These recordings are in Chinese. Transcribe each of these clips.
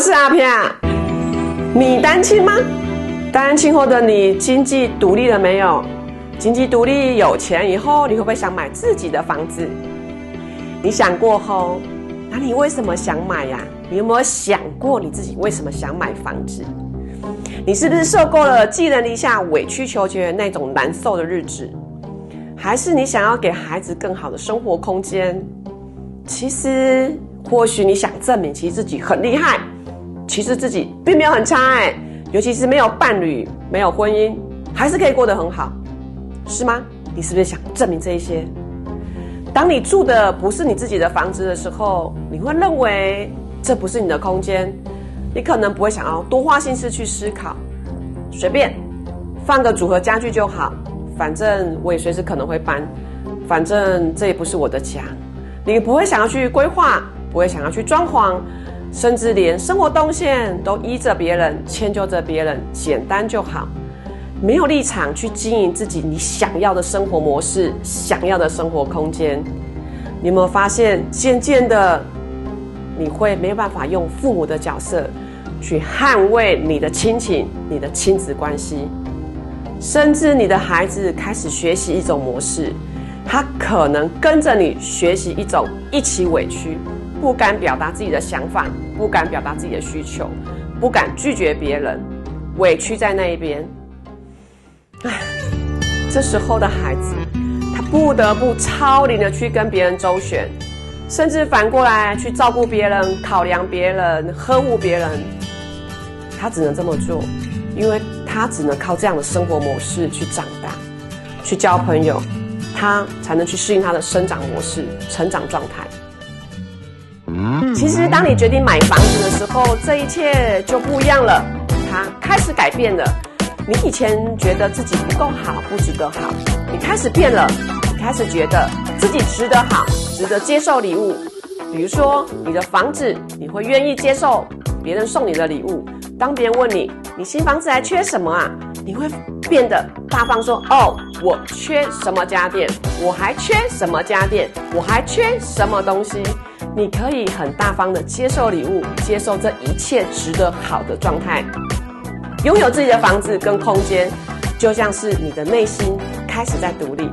是阿偏。你单亲吗？单亲后的你经济独立了没有？经济独立有钱以后，你会不会想买自己的房子？你想过后，那你为什么想买呀？你有没有想过你自己为什么想买房子？你是不是受够了寄人篱下、委曲求全那种难受的日子？还是你想要给孩子更好的生活空间？其实，或许你想证明其实自己很厉害，其实自己并没有很差哎，尤其是没有伴侣、没有婚姻，还是可以过得很好，是吗？你是不是想证明这一些？当你住的不是你自己的房子的时候，你会认为这不是你的空间。你可能不会想要多花心思去思考，随便放个组合家具就好，反正我也随时可能会搬，反正这也不是我的家。你不会想要去规划，不会想要去装潢，甚至连生活动线都依着别人、迁就着别人，简单就好，没有立场去经营自己你想要的生活模式、想要的生活空间。你有没有发现，渐渐的？你会没有办法用父母的角色去捍卫你的亲情、你的亲子关系，甚至你的孩子开始学习一种模式，他可能跟着你学习一种一起委屈，不敢表达自己的想法，不敢表达自己的需求，不敢拒绝别人，委屈在那一边。唉，这时候的孩子，他不得不超龄的去跟别人周旋。甚至反过来去照顾别人、考量别人、呵护别人，他只能这么做，因为他只能靠这样的生活模式去长大、去交朋友，他才能去适应他的生长模式、成长状态。其实，当你决定买房子的时候，这一切就不一样了，它开始改变了。你以前觉得自己不够好、不值得好，你开始变了，你开始觉得自己值得好。值得接受礼物，比如说你的房子，你会愿意接受别人送你的礼物。当别人问你，你新房子还缺什么啊？你会变得大方说，哦，我缺什么家电，我还缺什么家电，我还缺什么东西。你可以很大方的接受礼物，接受这一切值得好的状态。拥有自己的房子跟空间，就像是你的内心开始在独立。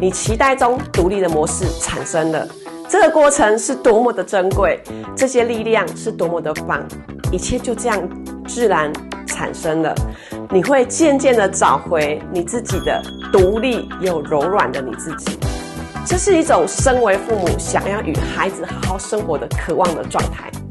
你期待中独立的模式产生了，这个过程是多么的珍贵，这些力量是多么的棒，一切就这样自然产生了。你会渐渐的找回你自己的独立又柔软的你自己，这是一种身为父母想要与孩子好好生活的渴望的状态。